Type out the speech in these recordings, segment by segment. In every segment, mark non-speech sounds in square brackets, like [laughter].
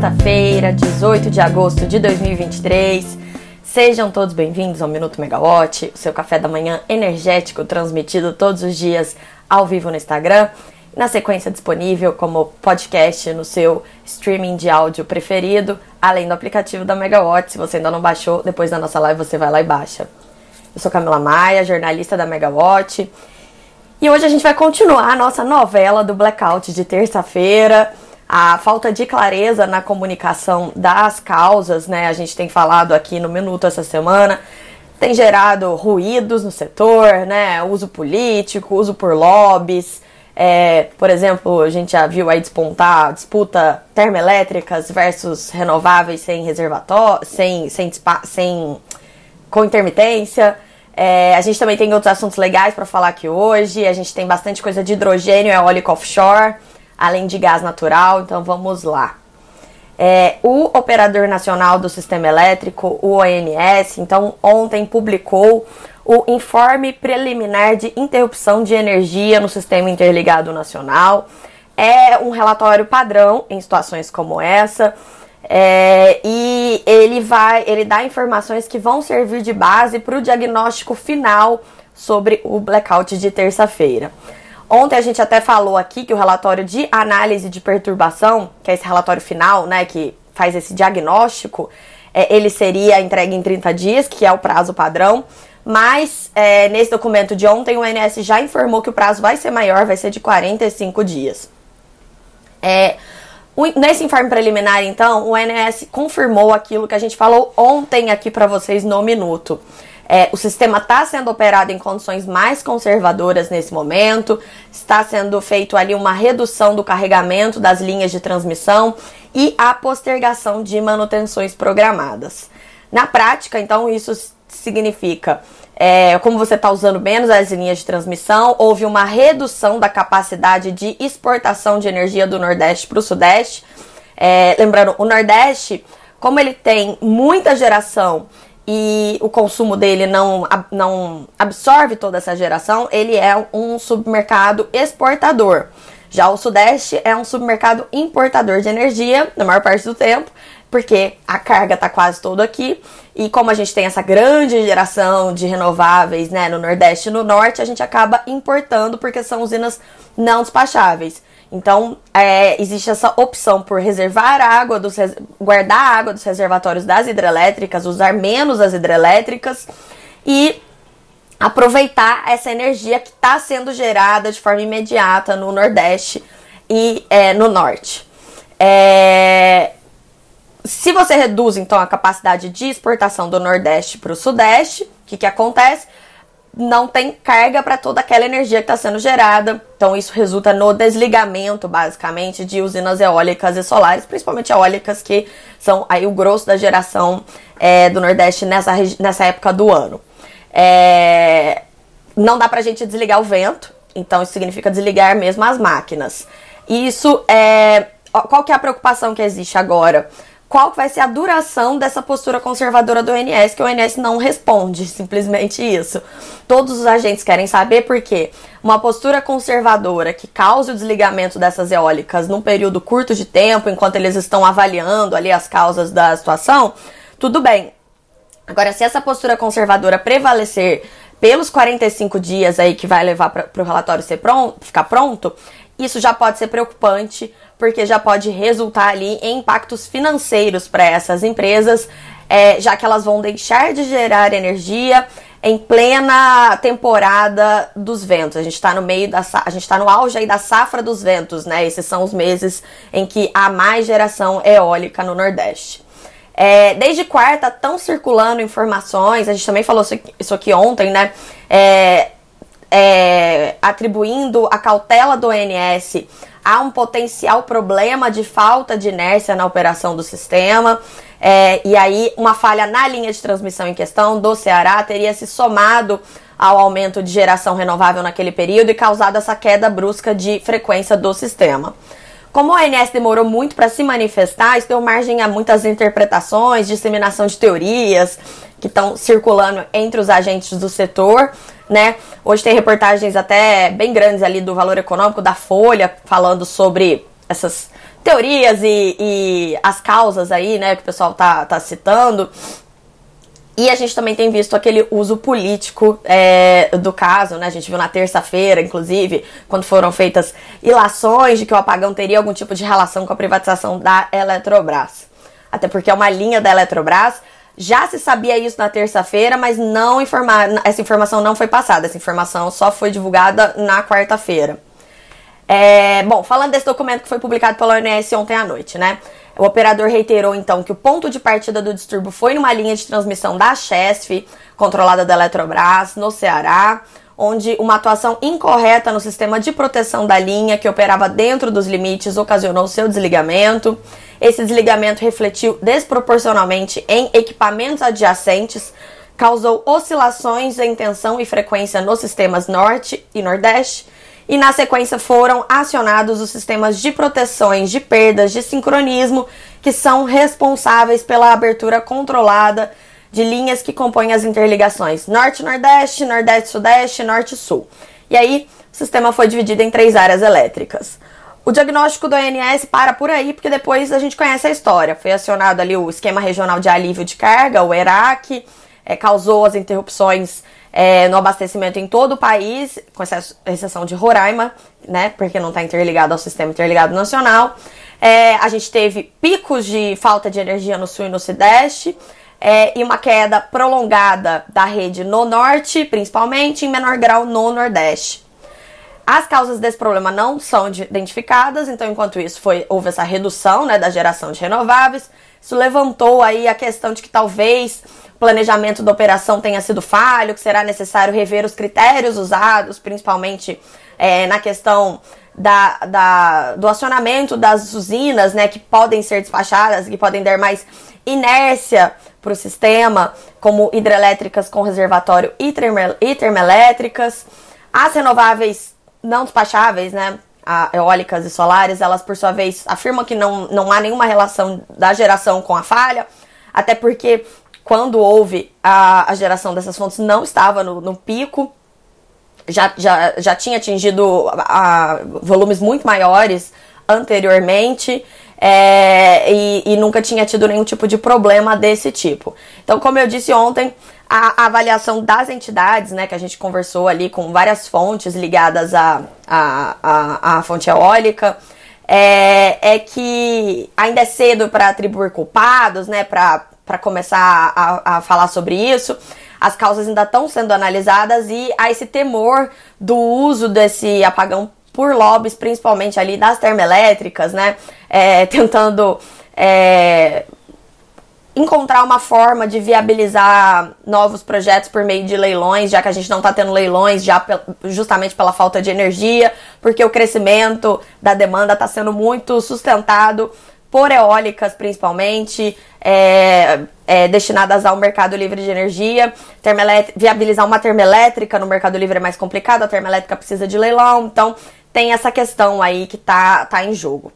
sexta-feira, 18 de agosto de 2023. Sejam todos bem-vindos ao Minuto Megawatt, o seu café da manhã energético transmitido todos os dias ao vivo no Instagram. Na sequência disponível como podcast no seu streaming de áudio preferido, além do aplicativo da Megawatt. Se você ainda não baixou, depois da nossa live você vai lá e baixa. Eu sou Camila Maia, jornalista da Megawatt. E hoje a gente vai continuar a nossa novela do blackout de terça-feira a falta de clareza na comunicação das causas, né? A gente tem falado aqui no Minuto essa semana, tem gerado ruídos no setor, né? Uso político, uso por lobbies. É, por exemplo, a gente já viu aí despontar a disputa termoelétricas versus renováveis sem reservatório, sem, sem, sem com intermitência. É, a gente também tem outros assuntos legais para falar aqui hoje. A gente tem bastante coisa de hidrogênio eólico offshore além de gás natural. Então vamos lá. É, o Operador Nacional do Sistema Elétrico, o ONS, então ontem publicou o Informe Preliminar de Interrupção de Energia no Sistema Interligado Nacional. É um relatório padrão em situações como essa. É, e ele vai, ele dá informações que vão servir de base para o diagnóstico final sobre o blackout de terça-feira. Ontem a gente até falou aqui que o relatório de análise de perturbação, que é esse relatório final, né, que faz esse diagnóstico, é, ele seria entregue em 30 dias, que é o prazo padrão. Mas é, nesse documento de ontem, o INS já informou que o prazo vai ser maior, vai ser de 45 dias. É, nesse informe preliminar, então, o INS confirmou aquilo que a gente falou ontem aqui para vocês no minuto. É, o sistema está sendo operado em condições mais conservadoras nesse momento, está sendo feito ali uma redução do carregamento das linhas de transmissão e a postergação de manutenções programadas. Na prática, então, isso significa, é, como você está usando menos as linhas de transmissão, houve uma redução da capacidade de exportação de energia do Nordeste para o Sudeste. É, lembrando, o Nordeste, como ele tem muita geração e o consumo dele não, não absorve toda essa geração, ele é um submercado exportador. Já o Sudeste é um submercado importador de energia, na maior parte do tempo, porque a carga está quase toda aqui. E como a gente tem essa grande geração de renováveis né, no Nordeste e no Norte, a gente acaba importando porque são usinas não despacháveis. Então, é, existe essa opção por reservar água, dos, guardar a água dos reservatórios das hidrelétricas, usar menos as hidrelétricas e aproveitar essa energia que está sendo gerada de forma imediata no Nordeste e é, no Norte. É, se você reduz então a capacidade de exportação do Nordeste para o Sudeste, o que, que acontece? Não tem carga para toda aquela energia que está sendo gerada. Então, isso resulta no desligamento, basicamente, de usinas eólicas e solares, principalmente eólicas, que são aí o grosso da geração é, do Nordeste nessa, nessa época do ano. É, não dá para a gente desligar o vento, então isso significa desligar mesmo as máquinas. Isso é. Qual que é a preocupação que existe agora? Qual vai ser a duração dessa postura conservadora do ONS, que o ONS não responde, simplesmente isso. Todos os agentes querem saber por quê. Uma postura conservadora que cause o desligamento dessas eólicas num período curto de tempo, enquanto eles estão avaliando ali as causas da situação, tudo bem. Agora, se essa postura conservadora prevalecer pelos 45 dias aí que vai levar para o relatório ser pronto, ficar pronto, isso já pode ser preocupante porque já pode resultar ali em impactos financeiros para essas empresas, é, já que elas vão deixar de gerar energia em plena temporada dos ventos. A gente está no meio da a gente está no auge aí da safra dos ventos, né? Esses são os meses em que há mais geração eólica no Nordeste. É, desde quarta estão circulando informações, a gente também falou isso aqui ontem, né? É, é, atribuindo a cautela do ONS há um potencial problema de falta de inércia na operação do sistema. É, e aí, uma falha na linha de transmissão em questão do Ceará teria se somado ao aumento de geração renovável naquele período e causado essa queda brusca de frequência do sistema. Como o ONS demorou muito para se manifestar, isso deu margem a muitas interpretações, disseminação de teorias que estão circulando entre os agentes do setor né? Hoje tem reportagens até bem grandes ali do valor econômico da Folha falando sobre essas teorias e, e, as causas aí, né, que o pessoal tá, tá citando. E a gente também tem visto aquele uso político é, do caso, né? A gente viu na terça-feira, inclusive, quando foram feitas ilações de que o apagão teria algum tipo de relação com a privatização da Eletrobras. Até porque é uma linha da Eletrobras. Já se sabia isso na terça-feira, mas não informar, essa informação não foi passada. Essa informação só foi divulgada na quarta-feira. É, bom, falando desse documento que foi publicado pela ONS ontem à noite, né? O operador reiterou então que o ponto de partida do distúrbio foi numa linha de transmissão da Chesf, controlada da Eletrobras, no Ceará, onde uma atuação incorreta no sistema de proteção da linha, que operava dentro dos limites, ocasionou seu desligamento. Esse desligamento refletiu desproporcionalmente em equipamentos adjacentes, causou oscilações em tensão e frequência nos sistemas Norte e Nordeste e na sequência foram acionados os sistemas de proteções de perdas de sincronismo que são responsáveis pela abertura controlada de linhas que compõem as interligações Norte-Nordeste, Nordeste-Sudeste, Norte-Sul. E aí, o sistema foi dividido em três áreas elétricas. O diagnóstico do ONS para por aí, porque depois a gente conhece a história. Foi acionado ali o Esquema Regional de Alívio de Carga, o ERAC, é, causou as interrupções é, no abastecimento em todo o país, com exceção de Roraima, né, porque não está interligado ao sistema interligado nacional. É, a gente teve picos de falta de energia no sul e no sudeste, é, e uma queda prolongada da rede no norte, principalmente, em menor grau no nordeste. As causas desse problema não são identificadas, então enquanto isso foi, houve essa redução né, da geração de renováveis, isso levantou aí a questão de que talvez planejamento da operação tenha sido falho, que será necessário rever os critérios usados, principalmente é, na questão da, da, do acionamento das usinas, né, que podem ser despachadas, que podem dar mais inércia para o sistema, como hidrelétricas com reservatório e, e termoelétricas. As renováveis não despacháveis, né, eólicas e solares, elas por sua vez afirmam que não, não há nenhuma relação da geração com a falha, até porque quando houve a, a geração dessas fontes, não estava no, no pico, já, já, já tinha atingido a, a volumes muito maiores anteriormente. É, e, e, nunca tinha tido nenhum tipo de problema desse tipo. Então, como eu disse ontem, a, avaliação das entidades, né, que a gente conversou ali com várias fontes ligadas à fonte eólica, é, é que ainda é cedo para atribuir culpados, né, para começar a, a falar sobre isso. As causas ainda estão sendo analisadas e há esse temor do uso desse apagão por lobbies, principalmente ali das termoelétricas, né? É, tentando é, encontrar uma forma de viabilizar novos projetos por meio de leilões, já que a gente não está tendo leilões já justamente pela falta de energia, porque o crescimento da demanda está sendo muito sustentado por eólicas principalmente, é, é, destinadas ao mercado livre de energia. Viabilizar uma termoelétrica no mercado livre é mais complicado, a termoelétrica precisa de leilão, então tem essa questão aí que tá, tá em jogo.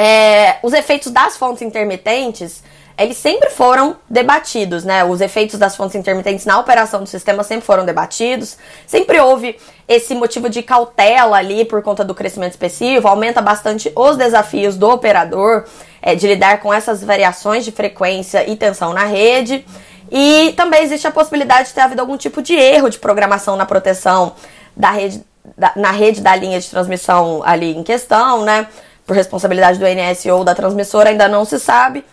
É, os efeitos das fontes intermitentes eles sempre foram debatidos, né? Os efeitos das fontes intermitentes na operação do sistema sempre foram debatidos. Sempre houve esse motivo de cautela ali por conta do crescimento expressivo, aumenta bastante os desafios do operador é, de lidar com essas variações de frequência e tensão na rede. E também existe a possibilidade de ter havido algum tipo de erro de programação na proteção da rede, da, na rede da linha de transmissão ali em questão, né? Por responsabilidade do INS ou da transmissora, ainda não se sabe.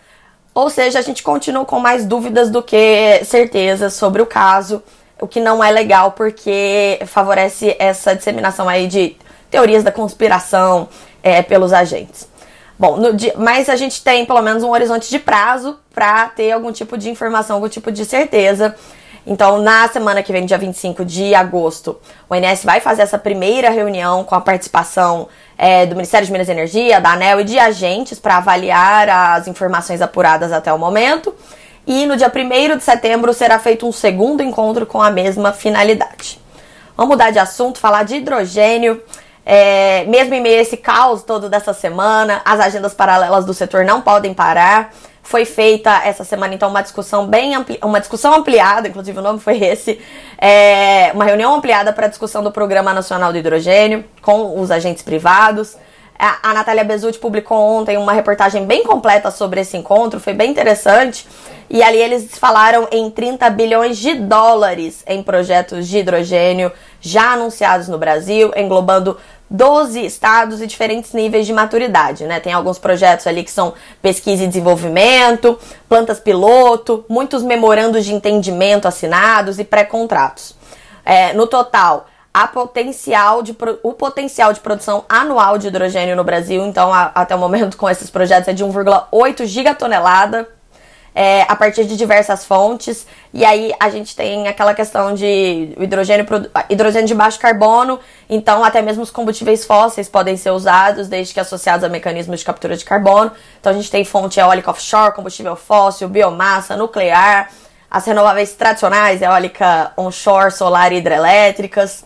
Ou seja, a gente continua com mais dúvidas do que certezas sobre o caso, o que não é legal porque favorece essa disseminação aí de teorias da conspiração é, pelos agentes. Bom, dia, mas a gente tem pelo menos um horizonte de prazo para ter algum tipo de informação, algum tipo de certeza então, na semana que vem, dia 25 de agosto, o INS vai fazer essa primeira reunião com a participação é, do Ministério de Minas e Energia, da ANEL e de agentes para avaliar as informações apuradas até o momento. E no dia 1 de setembro será feito um segundo encontro com a mesma finalidade. Vamos mudar de assunto, falar de hidrogênio. É, mesmo em meio a esse caos todo dessa semana, as agendas paralelas do setor não podem parar foi feita essa semana, então, uma discussão bem ampli uma discussão ampliada, inclusive o nome foi esse, é, uma reunião ampliada para a discussão do Programa Nacional do Hidrogênio com os agentes privados. A, a Natália Bezutti publicou ontem uma reportagem bem completa sobre esse encontro, foi bem interessante. E ali eles falaram em 30 bilhões de dólares em projetos de hidrogênio já anunciados no Brasil, englobando 12 estados e diferentes níveis de maturidade, né? Tem alguns projetos ali que são pesquisa e desenvolvimento, plantas piloto, muitos memorandos de entendimento assinados e pré-contratos. É, no total, a potencial de, o potencial de produção anual de hidrogênio no Brasil, então, a, até o momento com esses projetos, é de 1,8 gigatonelada é, a partir de diversas fontes. E aí a gente tem aquela questão de hidrogênio, hidrogênio de baixo carbono, então até mesmo os combustíveis fósseis podem ser usados, desde que associados a mecanismos de captura de carbono. Então a gente tem fonte eólica offshore, combustível fóssil, biomassa, nuclear, as renováveis tradicionais, eólica onshore, solar e hidrelétricas.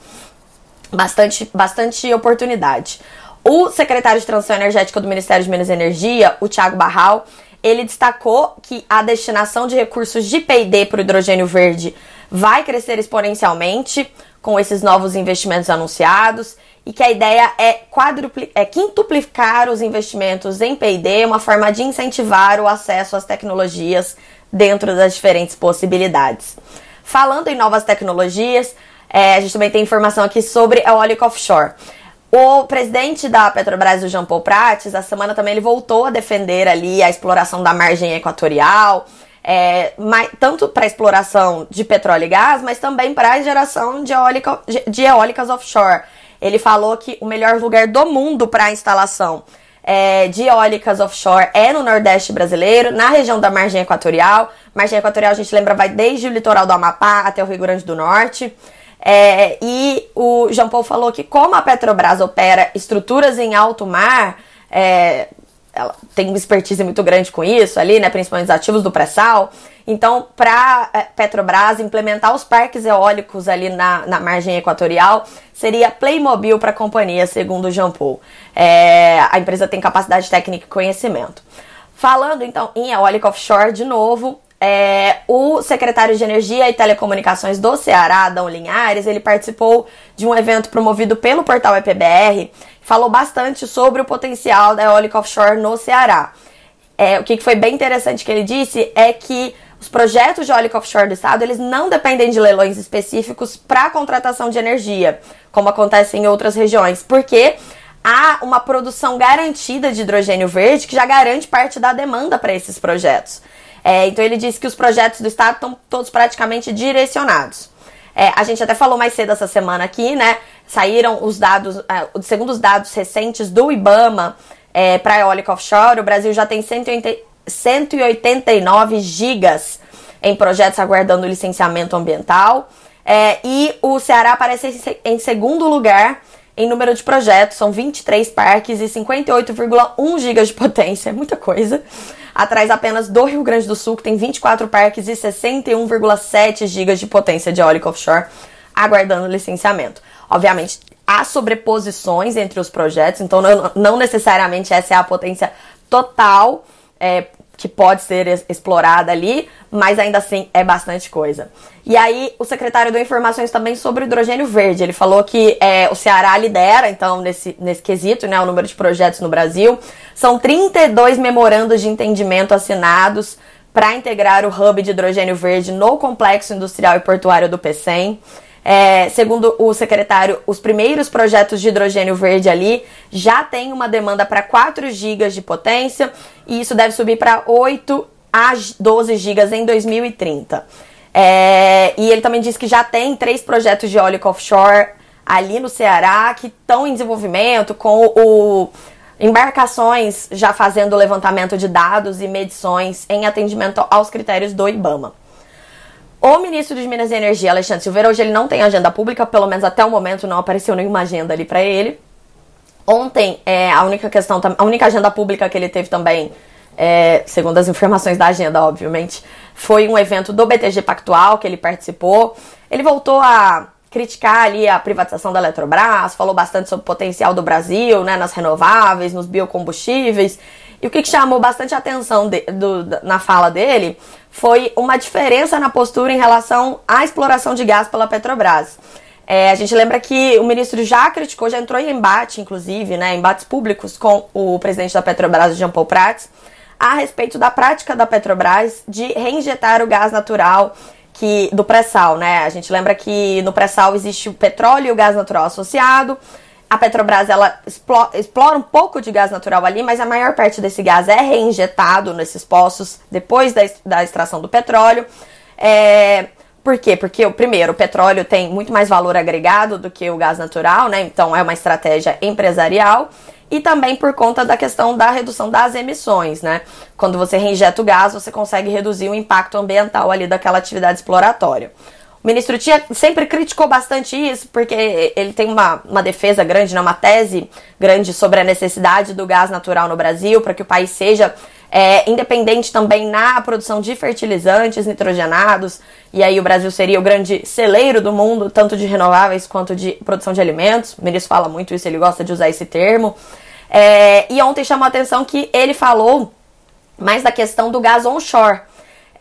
Bastante, bastante oportunidade. O secretário de Transição Energética do Ministério de Minas e Energia, o Thiago Barral, ele destacou que a destinação de recursos de P&D para o hidrogênio verde vai crescer exponencialmente com esses novos investimentos anunciados e que a ideia é, é quintuplicar os investimentos em P&D, uma forma de incentivar o acesso às tecnologias dentro das diferentes possibilidades. Falando em novas tecnologias, é, a gente também tem informação aqui sobre a eólica offshore. O presidente da Petrobras, o Jean Paul Prates, a semana também ele voltou a defender ali a exploração da margem equatorial, é, tanto para exploração de petróleo e gás, mas também para a geração de, eólica, de eólicas offshore. Ele falou que o melhor lugar do mundo para a instalação é, de eólicas offshore é no Nordeste brasileiro, na região da margem equatorial. Margem equatorial, a gente lembra, vai desde o litoral do Amapá até o Rio Grande do Norte. É, e o Jean Paul falou que como a Petrobras opera estruturas em alto mar, é, ela tem uma expertise muito grande com isso ali, né, principalmente os ativos do pré-sal. Então, para é, Petrobras implementar os parques eólicos ali na, na margem equatorial, seria Playmobil para a companhia, segundo o Jean Paul. É, a empresa tem capacidade técnica e conhecimento. Falando então em eólica offshore de novo, é, o secretário de Energia e Telecomunicações do Ceará, Adão Linhares, ele participou de um evento promovido pelo portal EPBR, falou bastante sobre o potencial da eólica offshore no Ceará. É, o que foi bem interessante que ele disse é que os projetos de eólica offshore do estado, eles não dependem de leilões específicos para contratação de energia, como acontece em outras regiões, porque há uma produção garantida de hidrogênio verde que já garante parte da demanda para esses projetos. É, então ele disse que os projetos do Estado estão todos praticamente direcionados. É, a gente até falou mais cedo essa semana aqui, né? Saíram os dados, é, segundo os dados recentes do IBAMA é, para eólica offshore, o Brasil já tem 180, 189 gigas em projetos aguardando licenciamento ambiental. É, e o Ceará aparece em segundo lugar em número de projetos, são 23 parques e 58,1 gigas de potência, é muita coisa atrás apenas do Rio Grande do Sul, que tem 24 parques e 61,7 gigas de potência de eólica offshore, aguardando licenciamento. Obviamente, há sobreposições entre os projetos, então não, não necessariamente essa é a potência total é, que pode ser explorada ali, mas ainda assim é bastante coisa. E aí, o secretário deu informações também sobre o hidrogênio verde. Ele falou que é, o Ceará lidera, então, nesse, nesse quesito, né, o número de projetos no Brasil. São 32 memorandos de entendimento assinados para integrar o hub de hidrogênio verde no complexo industrial e portuário do PECEM. É, segundo o secretário, os primeiros projetos de hidrogênio verde ali já tem uma demanda para 4 GB de potência e isso deve subir para 8 a 12 GB em 2030. É, e ele também disse que já tem três projetos de eólica offshore ali no Ceará que estão em desenvolvimento com o embarcações já fazendo levantamento de dados e medições em atendimento aos critérios do IBAMA. O ministro de Minas e Energia, Alexandre Silveira, hoje ele não tem agenda pública, pelo menos até o momento não apareceu nenhuma agenda ali para ele. Ontem, é, a única questão, a única agenda pública que ele teve também, é, segundo as informações da agenda, obviamente, foi um evento do BTG Pactual que ele participou. Ele voltou a criticar ali a privatização da Eletrobras, falou bastante sobre o potencial do Brasil, né, nas renováveis, nos biocombustíveis. E o que chamou bastante atenção de, do, na fala dele foi uma diferença na postura em relação à exploração de gás pela Petrobras. É, a gente lembra que o ministro já criticou, já entrou em embate, inclusive, né, embates públicos com o presidente da Petrobras, Jean Paul Prats, a respeito da prática da Petrobras de reinjetar o gás natural que do pré-sal, né? A gente lembra que no pré-sal existe o petróleo e o gás natural associado. A Petrobras ela explora um pouco de gás natural ali, mas a maior parte desse gás é reinjetado nesses poços depois da, extração do petróleo. É, por quê? Porque, primeiro, o petróleo tem muito mais valor agregado do que o gás natural, né? Então é uma estratégia empresarial. E também por conta da questão da redução das emissões, né? Quando você reinjeta o gás, você consegue reduzir o impacto ambiental ali daquela atividade exploratória. O ministro Tia sempre criticou bastante isso, porque ele tem uma, uma defesa grande, né, uma tese grande sobre a necessidade do gás natural no Brasil, para que o país seja é, independente também na produção de fertilizantes nitrogenados, e aí o Brasil seria o grande celeiro do mundo, tanto de renováveis quanto de produção de alimentos. O ministro fala muito isso, ele gosta de usar esse termo. É, e ontem chamou a atenção que ele falou mais da questão do gás onshore.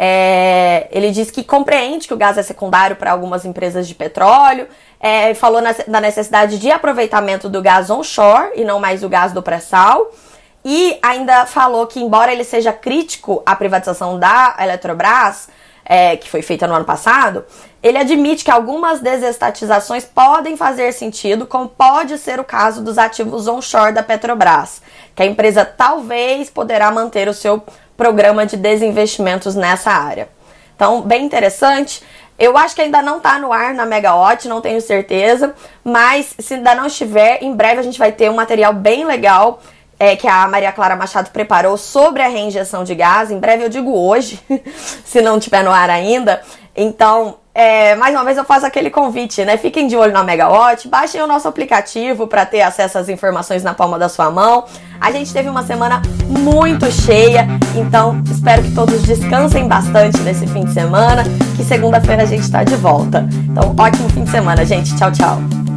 É, ele diz que compreende que o gás é secundário para algumas empresas de petróleo, é, falou na, da necessidade de aproveitamento do gás onshore e não mais o gás do pré-sal. E ainda falou que, embora ele seja crítico à privatização da Eletrobras, é, que foi feita no ano passado, ele admite que algumas desestatizações podem fazer sentido, como pode ser o caso dos ativos onshore da Petrobras, que a empresa talvez poderá manter o seu programa de desinvestimentos nessa área. Então, bem interessante. Eu acho que ainda não está no ar na Megawatt, não tenho certeza, mas se ainda não estiver, em breve a gente vai ter um material bem legal é, que a Maria Clara Machado preparou sobre a reinjeção de gás. Em breve eu digo hoje, [laughs] se não estiver no ar ainda. Então, é, mais uma vez eu faço aquele convite, né? Fiquem de olho na Megawatt, baixem o nosso aplicativo para ter acesso às informações na palma da sua mão. A gente teve uma semana muito cheia, então espero que todos descansem bastante nesse fim de semana, que segunda-feira a gente está de volta. Então, ótimo fim de semana, gente. Tchau, tchau.